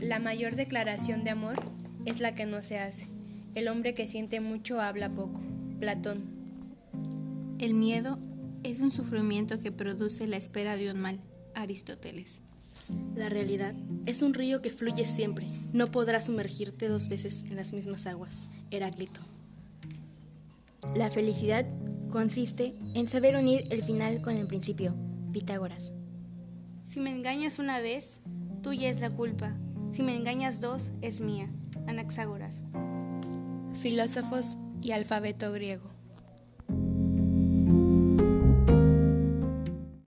La mayor declaración de amor es la que no se hace. El hombre que siente mucho habla poco. Platón. El miedo es un sufrimiento que produce la espera de un mal. Aristóteles. La realidad es un río que fluye siempre. No podrás sumergirte dos veces en las mismas aguas. Heráclito. La felicidad consiste en saber unir el final con el principio. Pitágoras. Si me engañas una vez, tuya es la culpa. Si me engañas dos, es mía. Anaxágoras. Filósofos y alfabeto griego.